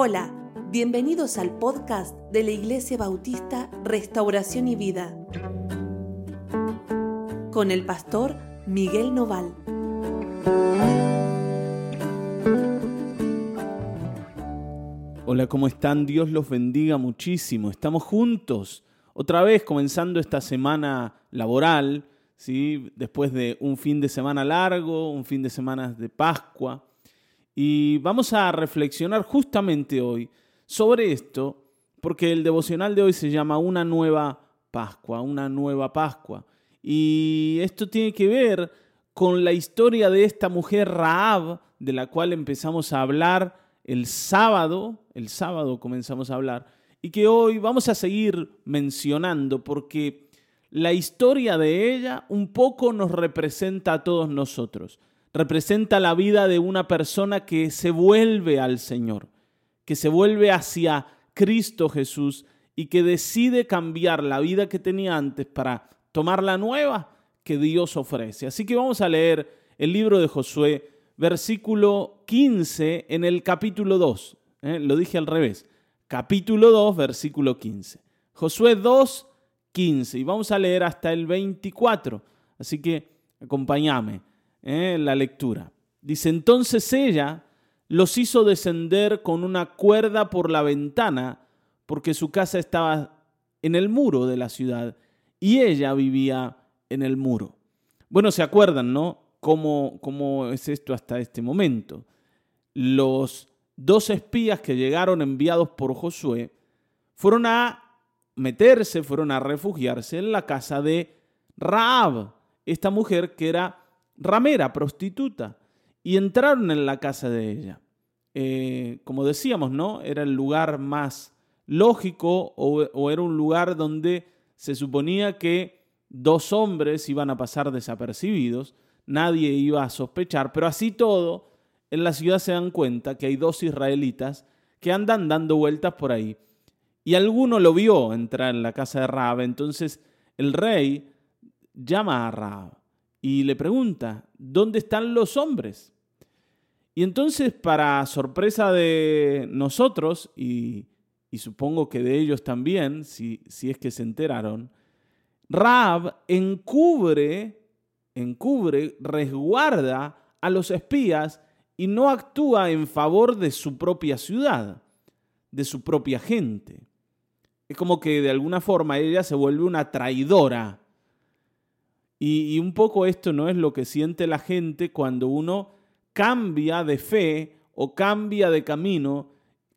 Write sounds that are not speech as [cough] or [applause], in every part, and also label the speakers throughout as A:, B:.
A: Hola, bienvenidos al podcast de la Iglesia Bautista Restauración y Vida con el pastor Miguel Noval.
B: Hola, ¿cómo están? Dios los bendiga muchísimo. Estamos juntos, otra vez comenzando esta semana laboral, ¿sí? después de un fin de semana largo, un fin de semana de Pascua. Y vamos a reflexionar justamente hoy sobre esto, porque el devocional de hoy se llama Una nueva Pascua, una nueva Pascua. Y esto tiene que ver con la historia de esta mujer Raab, de la cual empezamos a hablar el sábado, el sábado comenzamos a hablar, y que hoy vamos a seguir mencionando porque la historia de ella un poco nos representa a todos nosotros representa la vida de una persona que se vuelve al Señor, que se vuelve hacia Cristo Jesús y que decide cambiar la vida que tenía antes para tomar la nueva que Dios ofrece. Así que vamos a leer el libro de Josué, versículo 15 en el capítulo 2. ¿eh? Lo dije al revés. Capítulo 2, versículo 15. Josué 2, 15. Y vamos a leer hasta el 24. Así que acompáñame. ¿Eh? la lectura. Dice, entonces ella los hizo descender con una cuerda por la ventana, porque su casa estaba en el muro de la ciudad y ella vivía en el muro. Bueno, se acuerdan, ¿no? ¿Cómo, cómo es esto hasta este momento? Los dos espías que llegaron enviados por Josué fueron a meterse, fueron a refugiarse en la casa de Raab, esta mujer que era ramera, prostituta, y entraron en la casa de ella. Eh, como decíamos, ¿no? Era el lugar más lógico o, o era un lugar donde se suponía que dos hombres iban a pasar desapercibidos, nadie iba a sospechar, pero así todo, en la ciudad se dan cuenta que hay dos israelitas que andan dando vueltas por ahí. Y alguno lo vio entrar en la casa de Raab, entonces el rey llama a Raab y le pregunta, ¿dónde están los hombres? Y entonces, para sorpresa de nosotros, y, supongo que de ellos también, si, si es que se enteraron, Raab encubre, encubre, resguarda a los espías y no actúa en favor de su propia ciudad, de su propia gente. Es como que de alguna forma ella se vuelve una traidora y, un poco esto no es lo que siente la gente cuando uno cambia de fe o cambia de camino,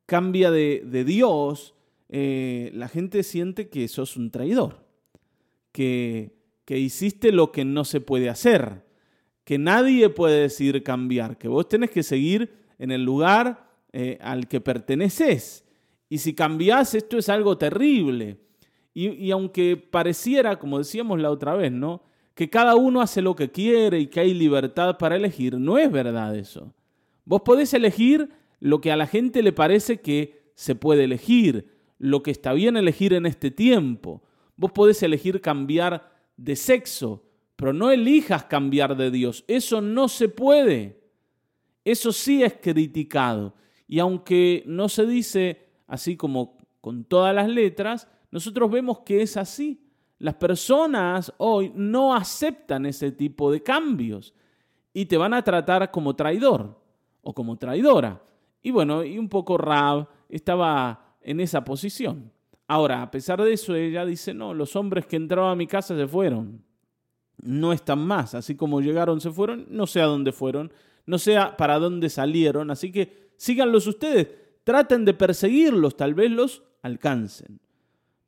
B: cambia de, Dios. Eh, la gente siente que sos un traidor, que, que hiciste lo que no se puede hacer, que nadie puede decir cambiar, que vos tenés que seguir en el lugar eh, al que perteneces. Y si cambiás, esto es algo terrible. Y, aunque pareciera, como decíamos la otra vez, ¿no? Que cada uno hace lo que quiere y que hay libertad para elegir. No es verdad eso. Vos podés elegir lo que a la gente le parece que se puede elegir, lo que está bien elegir en este tiempo. Vos podés elegir cambiar de sexo, pero no elijas cambiar de Dios. Eso no se puede. Eso sí es criticado. Y aunque no se dice así como con todas las letras, nosotros vemos que es así. Las personas hoy no aceptan ese tipo de cambios y te van a tratar como traidor o como traidora. Y bueno, y un poco Rab estaba en esa posición. Ahora, a pesar de eso, ella dice, no, los hombres que entraban a mi casa se fueron. No están más. Así como llegaron, se fueron. No sé a dónde fueron. No sé para dónde salieron. Así que síganlos ustedes. Traten de perseguirlos. Tal vez los alcancen.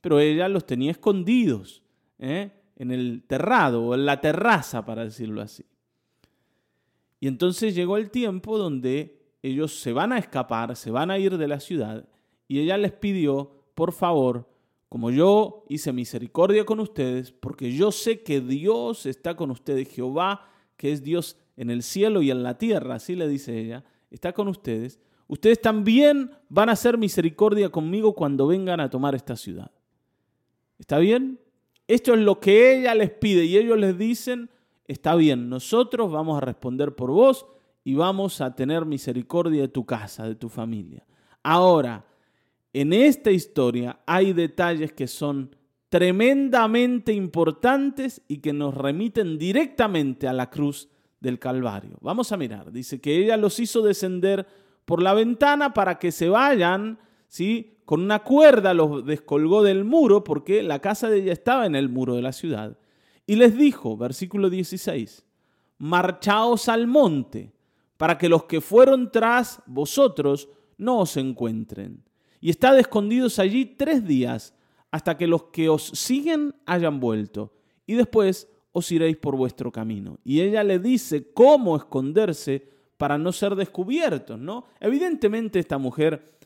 B: Pero ella los tenía escondidos. ¿Eh? en el terrado o en la terraza, para decirlo así. Y entonces llegó el tiempo donde ellos se van a escapar, se van a ir de la ciudad, y ella les pidió, por favor, como yo hice misericordia con ustedes, porque yo sé que Dios está con ustedes, Jehová, que es Dios en el cielo y en la tierra, así le dice ella, está con ustedes, ustedes también van a hacer misericordia conmigo cuando vengan a tomar esta ciudad. ¿Está bien? Esto es lo que ella les pide y ellos les dicen, está bien, nosotros vamos a responder por vos y vamos a tener misericordia de tu casa, de tu familia. Ahora, en esta historia hay detalles que son tremendamente importantes y que nos remiten directamente a la cruz del Calvario. Vamos a mirar, dice que ella los hizo descender por la ventana para que se vayan, ¿sí? Con una cuerda los descolgó del muro porque la casa de ella estaba en el muro de la ciudad. Y les dijo, versículo 16, marchaos al monte para que los que fueron tras vosotros no os encuentren. Y estad escondidos allí tres días hasta que los que os siguen hayan vuelto. Y después os iréis por vuestro camino. Y ella le dice cómo esconderse para no ser descubiertos, ¿no? Evidentemente esta mujer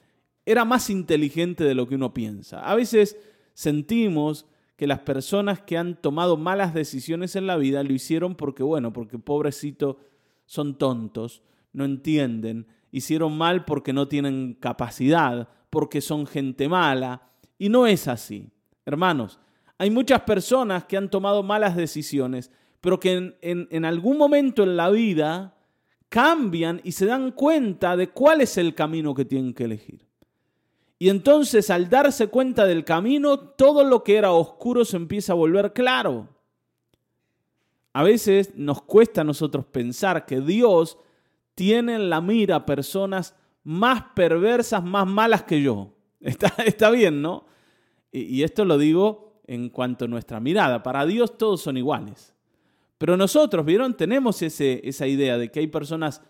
B: era más inteligente de lo que uno piensa. A veces sentimos que las personas que han tomado malas decisiones en la vida lo hicieron porque, bueno, porque pobrecito son tontos, no entienden, hicieron mal porque no tienen capacidad, porque son gente mala. Y no es así. Hermanos, hay muchas personas que han tomado malas decisiones, pero que en, en algún momento en la vida cambian y se dan cuenta de cuál es el camino que tienen que elegir. Y entonces al darse cuenta del camino, todo lo que era oscuro se empieza a volver claro. A veces nos cuesta a nosotros pensar que Dios tiene en la mira personas más perversas, más malas que yo. [laughs] Está, está bien, ¿no? Y, esto lo digo en cuanto a nuestra mirada. Para Dios todos son iguales. Pero nosotros, ¿vieron? Tenemos ese, esa idea de que hay personas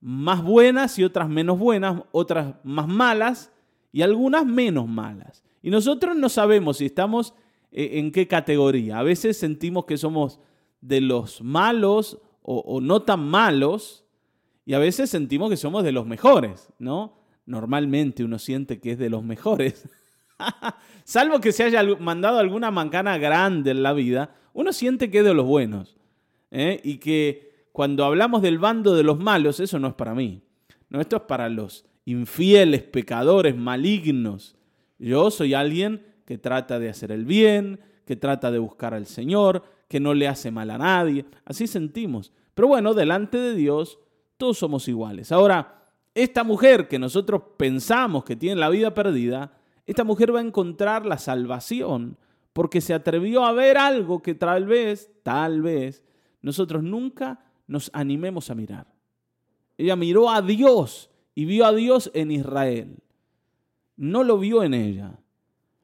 B: más buenas y otras menos buenas, otras más malas y algunas menos malas. Y nosotros no sabemos si estamos eh, en qué categoría. A veces sentimos que somos de los malos o, no tan malos y a veces sentimos que somos de los mejores, ¿no? Normalmente uno siente que es de los mejores. [laughs] Salvo que se haya mandado alguna mancana grande en la vida, uno siente que es de los buenos. ¿eh? Y que cuando hablamos del bando de los malos, eso no es para mí. No, esto es para los infieles, pecadores, malignos. Yo soy alguien que trata de hacer el bien, que trata de buscar al Señor, que no le hace mal a nadie. Así sentimos. Pero bueno, delante de Dios todos somos iguales. Ahora, esta mujer que nosotros pensamos que tiene la vida perdida, esta mujer va a encontrar la salvación porque se atrevió a ver algo que tal vez, tal vez, nosotros nunca nos animemos a mirar. Ella miró a Dios y vio a Dios en Israel. No lo vio en ella,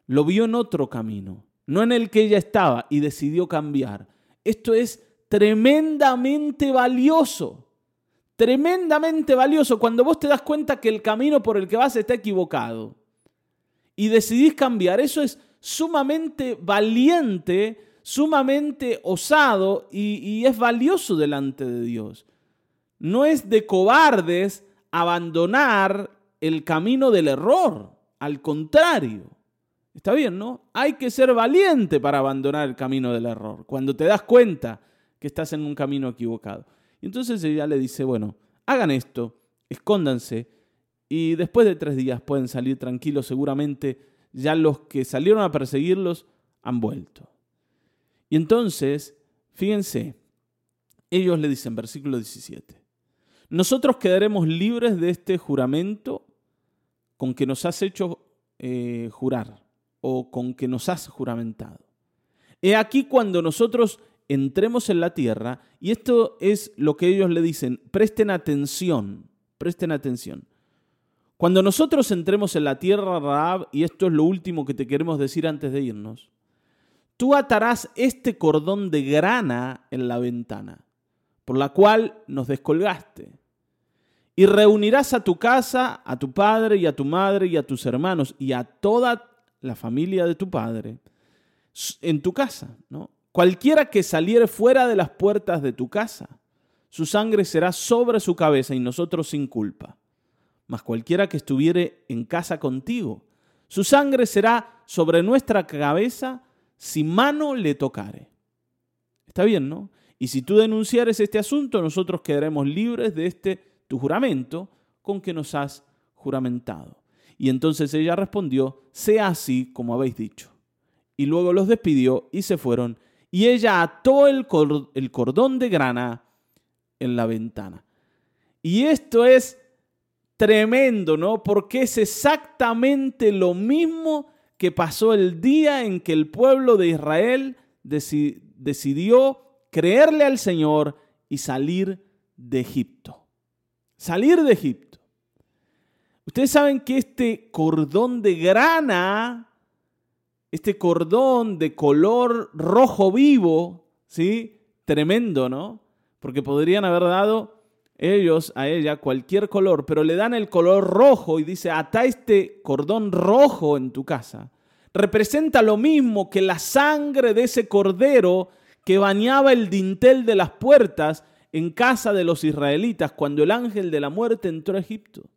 B: lo vio en otro camino, no en el que ella estaba y decidió cambiar. Esto es tremendamente valioso, tremendamente valioso cuando vos te das cuenta que el camino por el que vas está equivocado y decidís cambiar. Eso es sumamente valiente, sumamente osado y, y es valioso delante de Dios. No es de cobardes abandonar el camino del error. Al contrario. Está bien, ¿no? Hay que ser valiente para abandonar el camino del error. Cuando te das cuenta que estás en un camino equivocado. Y entonces ella le dice, bueno, hagan esto, escóndanse y después de tres días pueden salir tranquilos. Seguramente ya los que salieron a perseguirlos han vuelto. Y entonces, fíjense, ellos le dicen, versículo 17, nosotros quedaremos libres de este juramento con que nos has hecho eh, jurar o con que nos has juramentado. He aquí cuando nosotros entremos en la tierra, y esto es lo que ellos le dicen, presten atención, presten atención. Cuando nosotros entremos en la tierra, Raab, y esto es lo último que te queremos decir antes de irnos, tú atarás este cordón de grana en la ventana por la cual nos descolgaste. Y reunirás a tu casa, a tu padre y a tu madre y a tus hermanos y a toda la familia de tu padre en tu casa, ¿no? Cualquiera que saliere fuera de las puertas de tu casa, su sangre será sobre su cabeza y nosotros sin culpa. Mas cualquiera que estuviere en casa contigo, su sangre será sobre nuestra cabeza si mano le tocare. Está bien, ¿no? Y si tú denunciares este asunto, nosotros quedaremos libres de este tu juramento con que nos has juramentado. Y entonces ella respondió, sea así como habéis dicho. Y luego los despidió y se fueron. Y ella ató el, el cordón de grana en la ventana. Y esto es tremendo, ¿no? Porque es exactamente lo mismo que pasó el día en que el pueblo de Israel decidió creerle al Señor y salir de Egipto. Salir de Egipto. Ustedes saben que este cordón de grana, este cordón de color rojo vivo, ¿sí? Tremendo, ¿no? Porque podrían haber dado ellos a ella cualquier color, pero le dan el color rojo y dice, ata este cordón rojo en tu casa. Representa lo mismo que la sangre de ese cordero que bañaba el dintel de las puertas en casa de los israelitas cuando el ángel de la muerte entró a Egipto.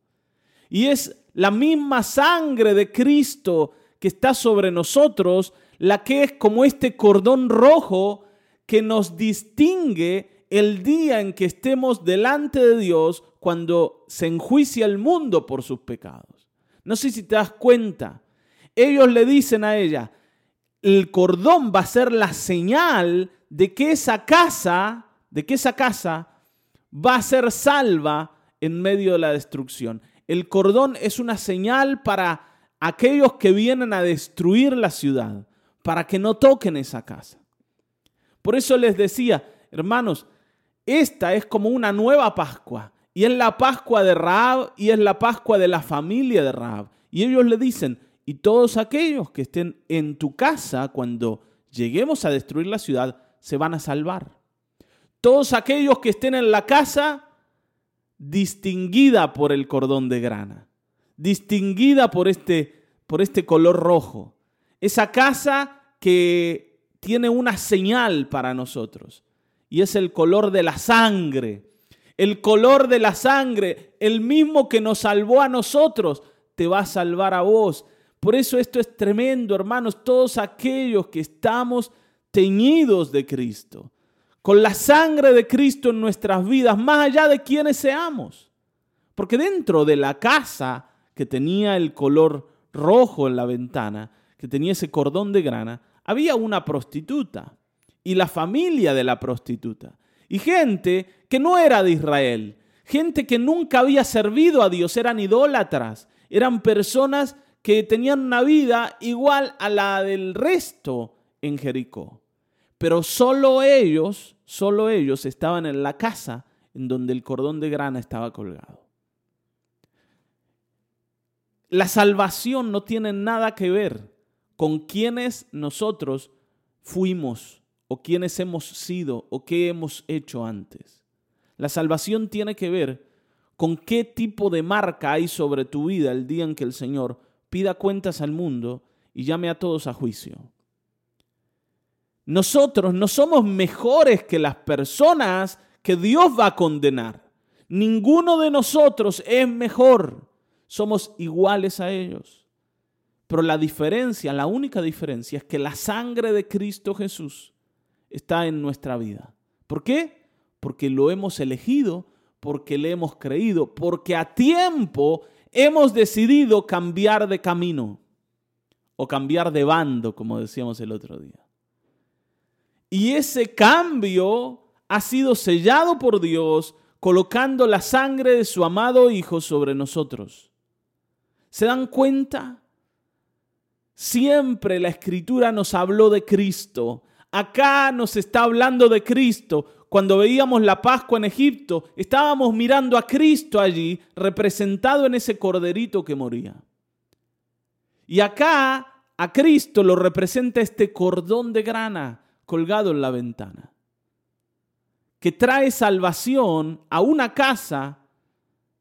B: Y es la misma sangre de Cristo que está sobre nosotros, la que es como este cordón rojo que nos distingue el día en que estemos delante de Dios cuando se enjuicia el mundo por sus pecados. No sé si te das cuenta. Ellos le dicen a ella, el cordón va a ser la señal de que esa casa, de que esa casa va a ser salva en medio de la destrucción. El cordón es una señal para aquellos que vienen a destruir la ciudad, para que no toquen esa casa. Por eso les decía, hermanos, esta es como una nueva Pascua. Y es la Pascua de Raab y es la Pascua de la familia de Raab. Y ellos le dicen, y todos aquellos que estén en tu casa cuando lleguemos a destruir la ciudad, se van a salvar. Todos aquellos que estén en la casa distinguida por el cordón de grana, distinguida por este, por este color rojo. Esa casa que tiene una señal para nosotros y es el color de la sangre. El color de la sangre, el mismo que nos salvó a nosotros, te va a salvar a vos. Por eso esto es tremendo, hermanos, todos aquellos que estamos teñidos de Cristo, con la sangre de Cristo en nuestras vidas, más allá de quienes seamos. Porque dentro de la casa que tenía el color rojo en la ventana, que tenía ese cordón de grana, había una prostituta y la familia de la prostituta. Y gente que no era de Israel, gente que nunca había servido a Dios, eran idólatras, eran personas que tenían una vida igual a la del resto en Jericó. Pero solo ellos, solo ellos estaban en la casa en donde el cordón de grana estaba colgado. La salvación no tiene nada que ver con quienes nosotros fuimos o quienes hemos sido o qué hemos hecho antes. La salvación tiene que ver con qué tipo de marca hay sobre tu vida el día en que el Señor pida cuentas al mundo y llame a todos a juicio. Nosotros no somos mejores que las personas que Dios va a condenar. Ninguno de nosotros es mejor. Somos iguales a ellos. Pero la diferencia, la única diferencia es que la sangre de Cristo Jesús está en nuestra vida. ¿Por qué? Porque lo hemos elegido, porque le hemos creído, porque a tiempo hemos decidido cambiar de camino o cambiar de bando, como decíamos el otro día. Y ese cambio ha sido sellado por Dios colocando la sangre de su amado Hijo sobre nosotros. ¿Se dan cuenta? Siempre la escritura nos habló de Cristo. Acá nos está hablando de Cristo cuando veíamos la Pascua en Egipto, estábamos mirando a Cristo allí, representado en ese corderito que moría. Y acá a Cristo lo representa este cordón de grana colgado en la ventana, que trae salvación a una casa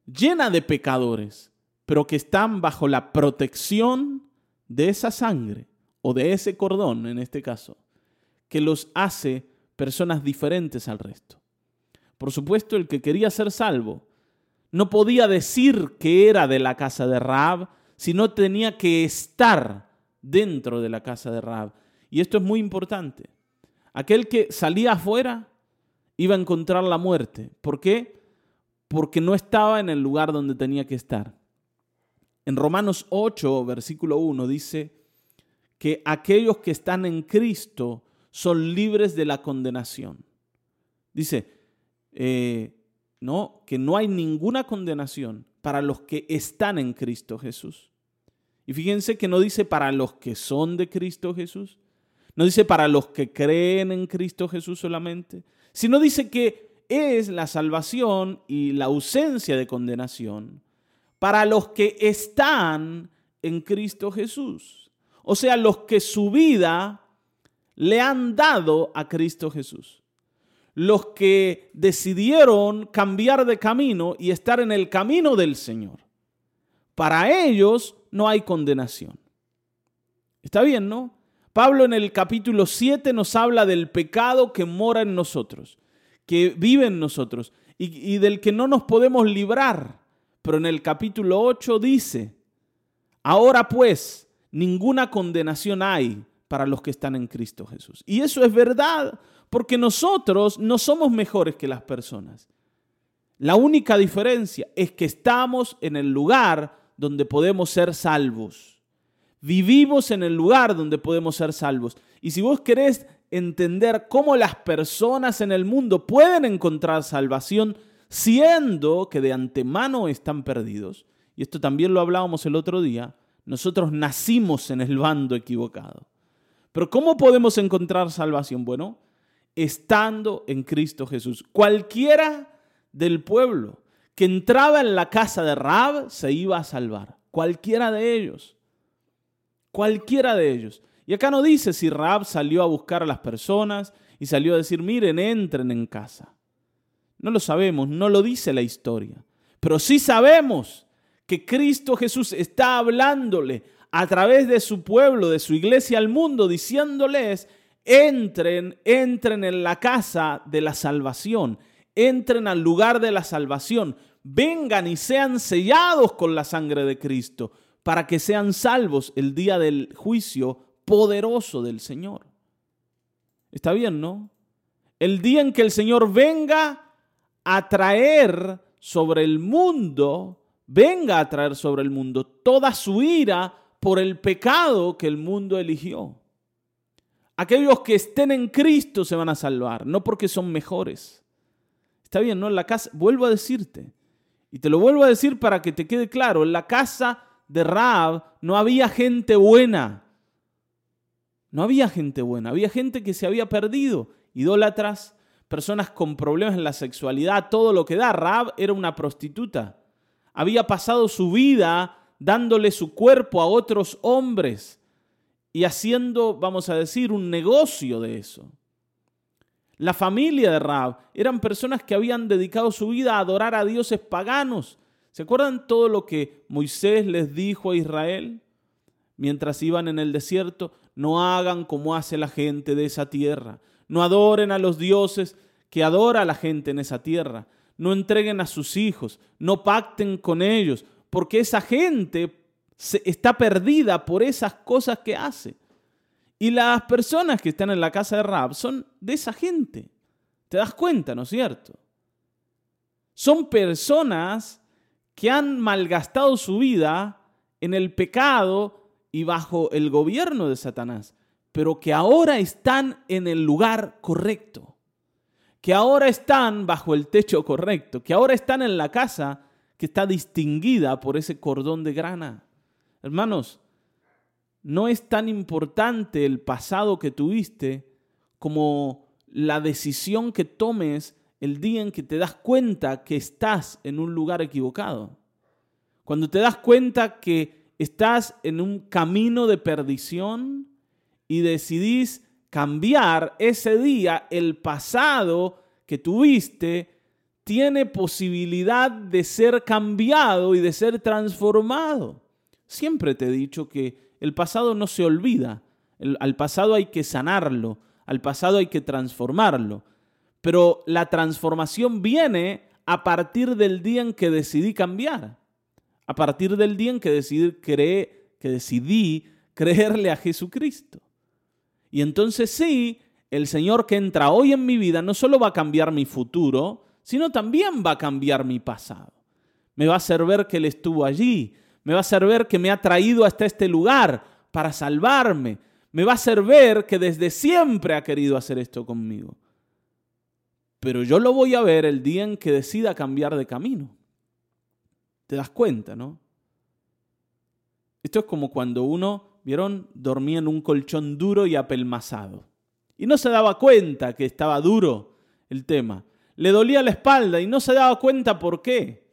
B: llena de pecadores, pero que están bajo la protección de esa sangre o de ese cordón en este caso, que los hace personas diferentes al resto. Por supuesto, el que quería ser salvo no podía decir que era de la casa de Raab, sino tenía que estar dentro de la casa de Raab. Y esto es muy importante. Aquel que salía afuera iba a encontrar la muerte. ¿Por qué? Porque no estaba en el lugar donde tenía que estar. En Romanos 8, versículo 1 dice que aquellos que están en Cristo son libres de la condenación. Dice, eh, no, que no hay ninguna condenación para los que están en Cristo Jesús. Y fíjense que no dice para los que son de Cristo Jesús, no dice para los que creen en Cristo Jesús solamente, sino dice que es la salvación y la ausencia de condenación para los que están en Cristo Jesús. O sea, los que su vida le han dado a Cristo Jesús. Los que decidieron cambiar de camino y estar en el camino del Señor. Para ellos no hay condenación. Está bien, ¿no? Pablo en el capítulo 7 nos habla del pecado que mora en nosotros, que vive en nosotros y, del que no nos podemos librar. Pero en el capítulo 8 dice, ahora pues, ninguna condenación hay para los que están en Cristo Jesús. Y eso es verdad, porque nosotros no somos mejores que las personas. La única diferencia es que estamos en el lugar donde podemos ser salvos. Vivimos en el lugar donde podemos ser salvos. Y si vos querés entender cómo las personas en el mundo pueden encontrar salvación, siendo que de antemano están perdidos, y esto también lo hablábamos el otro día, nosotros nacimos en el bando equivocado. Pero ¿cómo podemos encontrar salvación? Bueno, estando en Cristo Jesús. Cualquiera del pueblo que entraba en la casa de Rab se iba a salvar. Cualquiera de ellos. Cualquiera de ellos. Y acá no dice si Rab salió a buscar a las personas y salió a decir, miren, entren en casa. No lo sabemos, no lo dice la historia. Pero sí sabemos que Cristo Jesús está hablándole a través de su pueblo, de su iglesia al mundo, diciéndoles, entren, entren en la casa de la salvación, entren al lugar de la salvación, vengan y sean sellados con la sangre de Cristo, para que sean salvos el día del juicio poderoso del Señor. Está bien, ¿no? El día en que el Señor venga a traer sobre el mundo, venga a traer sobre el mundo toda su ira por el pecado que el mundo eligió. Aquellos que estén en Cristo se van a salvar, no porque son mejores. Está bien, ¿no? En la casa, vuelvo a decirte, y te lo vuelvo a decir para que te quede claro, en la casa de Raab no había gente buena. No había gente buena, había gente que se había perdido, idólatras, personas con problemas en la sexualidad, todo lo que da. Rab era una prostituta. Había pasado su vida dándole su cuerpo a otros hombres y haciendo, vamos a decir, un negocio de eso. La familia de Rab eran personas que habían dedicado su vida a adorar a dioses paganos. ¿Se acuerdan todo lo que Moisés les dijo a Israel mientras iban en el desierto? No hagan como hace la gente de esa tierra no adoren a los dioses que adora a la gente en esa tierra, no entreguen a sus hijos, no pacten con ellos, porque esa gente está perdida por esas cosas que hace. Y las personas que están en la casa de Rab son de esa gente. ¿Te das cuenta, no es cierto? Son personas que han malgastado su vida en el pecado y bajo el gobierno de Satanás pero que ahora están en el lugar correcto, que ahora están bajo el techo correcto, que ahora están en la casa que está distinguida por ese cordón de grana. Hermanos, no es tan importante el pasado que tuviste como la decisión que tomes el día en que te das cuenta que estás en un lugar equivocado. Cuando te das cuenta que estás en un camino de perdición, y decidís cambiar ese día, el pasado que tuviste tiene posibilidad de ser cambiado y de ser transformado. Siempre te he dicho que el pasado no se olvida, al pasado hay que sanarlo, al pasado hay que transformarlo, pero la transformación viene a partir del día en que decidí cambiar, a partir del día en que decidí, creer, que decidí creerle a Jesucristo. Y entonces sí, el Señor que entra hoy en mi vida no solo va a cambiar mi futuro, sino también va a cambiar mi pasado. Me va a hacer ver que Él estuvo allí, me va a hacer ver que me ha traído hasta este lugar para salvarme, me va a hacer ver que desde siempre ha querido hacer esto conmigo. Pero yo lo voy a ver el día en que decida cambiar de camino. te das cuenta, ¿no? Esto es como cuando uno, vieron, dormía en un colchón duro y apelmazado. Y no se daba cuenta que estaba duro el tema. Le dolía la espalda y no se daba cuenta por qué.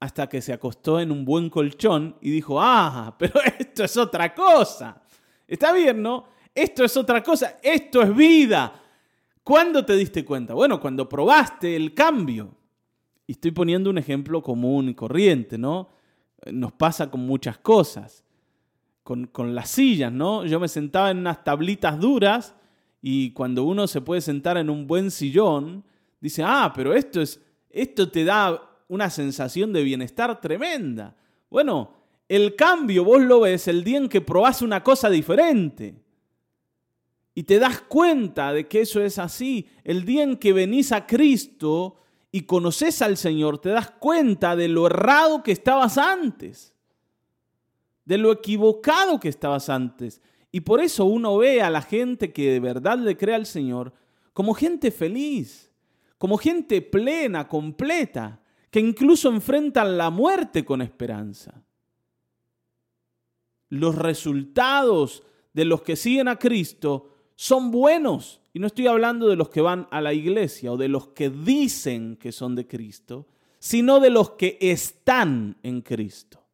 B: Hasta que se acostó en un buen colchón y dijo, ah, pero [laughs] esto es otra cosa. Está bien, ¿no? Esto es otra cosa, esto es vida. ¿Cuándo te diste cuenta? Bueno, cuando probaste el cambio. Y estoy poniendo un ejemplo común y corriente, ¿no? Nos pasa con muchas cosas. Con, con las sillas, ¿no? Yo me sentaba en unas tablitas duras y cuando uno se puede sentar en un buen sillón, dice, ah, pero esto, es, esto te da una sensación de bienestar tremenda. Bueno, el cambio vos lo ves el día en que probás una cosa diferente. Y te das cuenta de que eso es así. El día en que venís a Cristo y conoces al Señor, te das cuenta de lo errado que estabas antes. De lo equivocado que estabas antes. Y por eso uno ve a la gente que de verdad le cree al Señor como gente feliz, como gente plena, completa, que incluso enfrentan la muerte con esperanza. Los resultados de los que siguen a Cristo son buenos. Y no estoy hablando de los que van a la iglesia o de los que dicen que son de Cristo, sino de los que están en Cristo.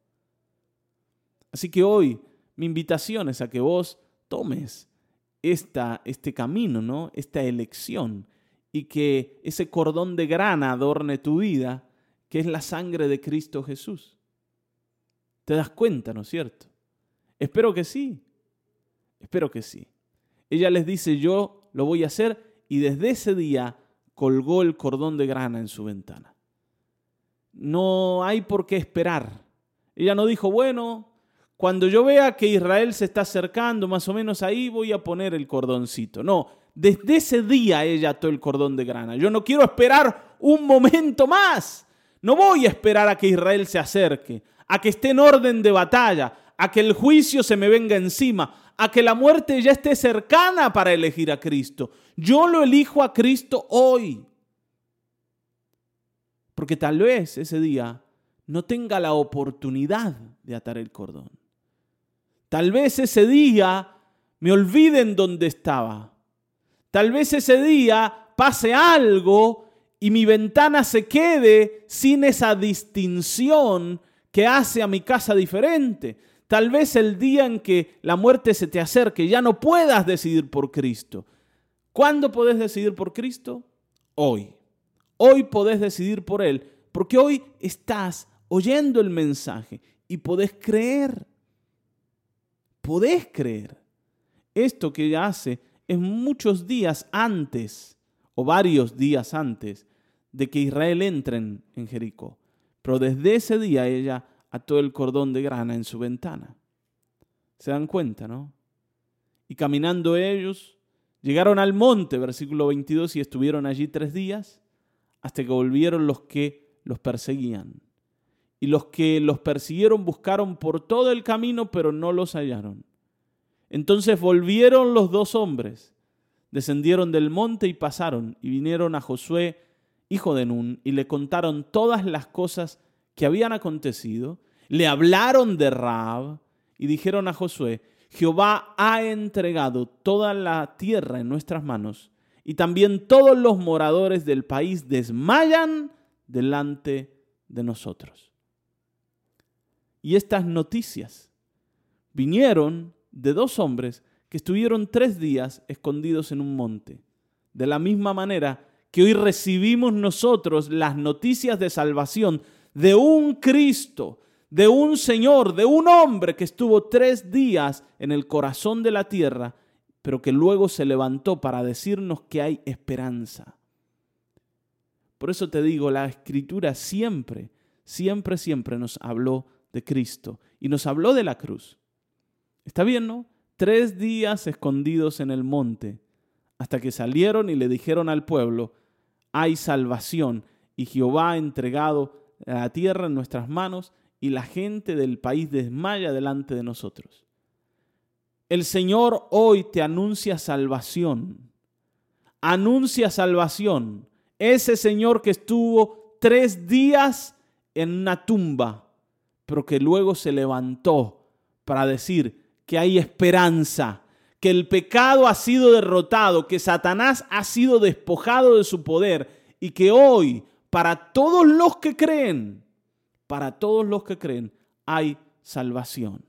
B: Así que hoy mi invitación es a que vos tomes esta, este camino, ¿no? esta elección, y que ese cordón de grana adorne tu vida, que es la sangre de Cristo Jesús. ¿Te das cuenta, no es cierto? Espero que sí, espero que sí. Ella les dice, yo lo voy a hacer, y desde ese día colgó el cordón de grana en su ventana. No hay por qué esperar. Ella no dijo, bueno, cuando yo vea que Israel se está acercando, más o menos ahí voy a poner el cordoncito. No, desde ese día ella ató el cordón de grana. Yo no quiero esperar un momento más. No voy a esperar a que Israel se acerque, a que esté en orden de batalla, a que el juicio se me venga encima, a que la muerte ya esté cercana para elegir a Cristo. Yo lo elijo a Cristo hoy. Porque tal vez ese día no tenga la oportunidad de atar el cordón. Tal vez ese día me olviden dónde estaba. Tal vez ese día pase algo y mi ventana se quede sin esa distinción que hace a mi casa diferente. Tal vez el día en que la muerte se te acerque ya no puedas decidir por Cristo. ¿Cuándo podés decidir por Cristo? Hoy. Hoy podés decidir por Él, porque hoy estás oyendo el mensaje y podés creer podés creer. Esto que hace es muchos días antes, o varios días antes, de que Israel entre en Jericó. Pero desde ese día ella ató el cordón de grana en su ventana. ¿Se dan cuenta, no? Y caminando ellos, llegaron al monte, versículo 22, y estuvieron allí tres días, hasta que volvieron los que los perseguían. Y los que los persiguieron buscaron por todo el camino, pero no los hallaron. Entonces volvieron los dos hombres, descendieron del monte y pasaron, y vinieron a Josué, hijo de Nun, y le contaron todas las cosas que habían acontecido. Le hablaron de Raab y dijeron a Josué, Jehová ha entregado toda la tierra en nuestras manos, y también todos los moradores del país desmayan delante de nosotros. Y estas noticias vinieron de dos hombres que estuvieron tres días escondidos en un monte. De la misma manera que hoy recibimos nosotros las noticias de salvación de un Cristo, de un Señor, de un hombre que estuvo tres días en el corazón de la tierra, pero que luego se levantó para decirnos que hay esperanza. Por eso te digo, la escritura siempre, siempre, siempre nos habló de Cristo y nos habló de la cruz. Está bien, ¿no? Tres días escondidos en el monte, hasta que salieron y le dijeron al pueblo, hay salvación y Jehová ha entregado la tierra en nuestras manos y la gente del país desmaya delante de nosotros. El Señor hoy te anuncia salvación. Anuncia salvación. Ese Señor que estuvo tres días en una tumba pero que luego se levantó para decir que hay esperanza, que el pecado ha sido derrotado, que Satanás ha sido despojado de su poder y que hoy, para todos los que creen, para todos los que creen, hay salvación.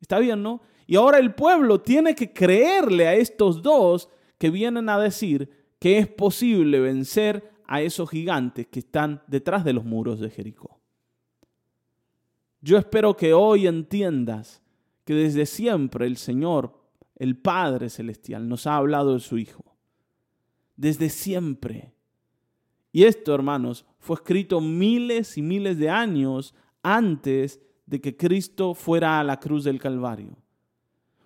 B: Está bien, ¿no? Y ahora el pueblo tiene que creerle a estos dos que vienen a decir que es posible vencer a esos gigantes que están detrás de los muros de Jericó. Yo espero que hoy entiendas que desde siempre el Señor, el Padre Celestial, nos ha hablado de su Hijo. Desde siempre. Y esto, hermanos, fue escrito miles y miles de años antes de que Cristo fuera a la cruz del Calvario.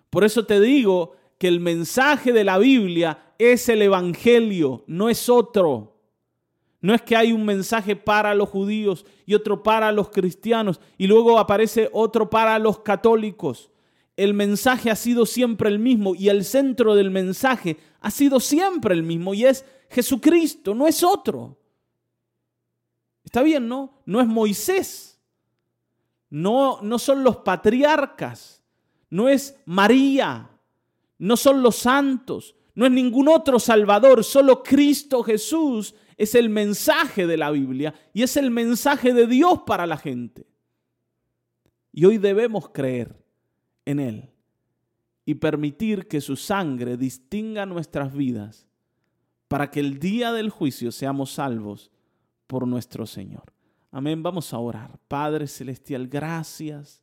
B: Por eso te digo que el mensaje de la Biblia es el Evangelio, no es otro. No es que hay un mensaje para los judíos y otro para los cristianos y luego aparece otro para los católicos. El mensaje ha sido siempre el mismo y el centro del mensaje ha sido siempre el mismo y es Jesucristo, no es otro. Está bien, ¿no? No es Moisés. No, no son los patriarcas. No es María. No son los santos. No es ningún otro Salvador. Solo Cristo Jesús es el mensaje de la Biblia y es el mensaje de Dios para la gente. Y hoy debemos creer en Él y permitir que su sangre distinga nuestras vidas para que el día del juicio seamos salvos por nuestro Señor. Amén. Vamos a orar. Padre Celestial, gracias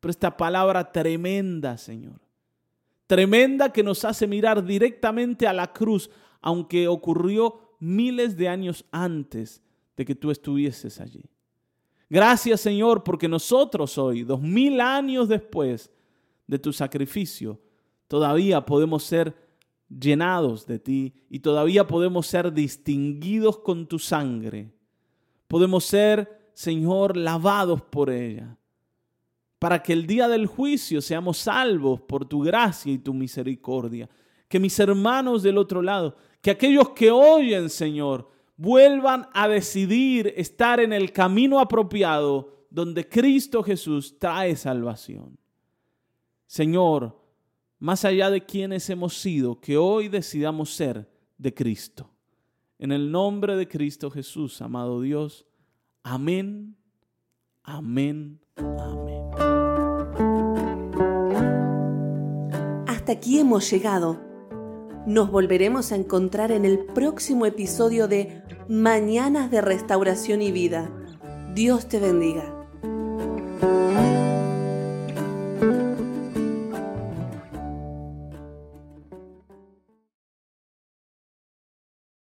B: por esta palabra tremenda, Señor. Tremenda que nos hace mirar directamente a la cruz, aunque ocurrió miles de años antes de que tú estuvieses allí. Gracias Señor porque nosotros hoy, dos mil años después de tu sacrificio, todavía podemos ser llenados de ti y todavía podemos ser distinguidos con tu sangre. Podemos ser, Señor, lavados por ella, para que el día del juicio seamos salvos por tu gracia y tu misericordia. Que mis hermanos del otro lado que aquellos que oyen, Señor, vuelvan a decidir estar en el camino apropiado donde Cristo Jesús trae salvación. Señor, más allá de quienes hemos sido, que hoy decidamos ser de Cristo. En el nombre de Cristo Jesús, amado Dios. Amén, amén, amén.
A: Hasta aquí hemos llegado nos volveremos a encontrar en el próximo episodio de Mañanas de Restauración y Vida. Dios te bendiga.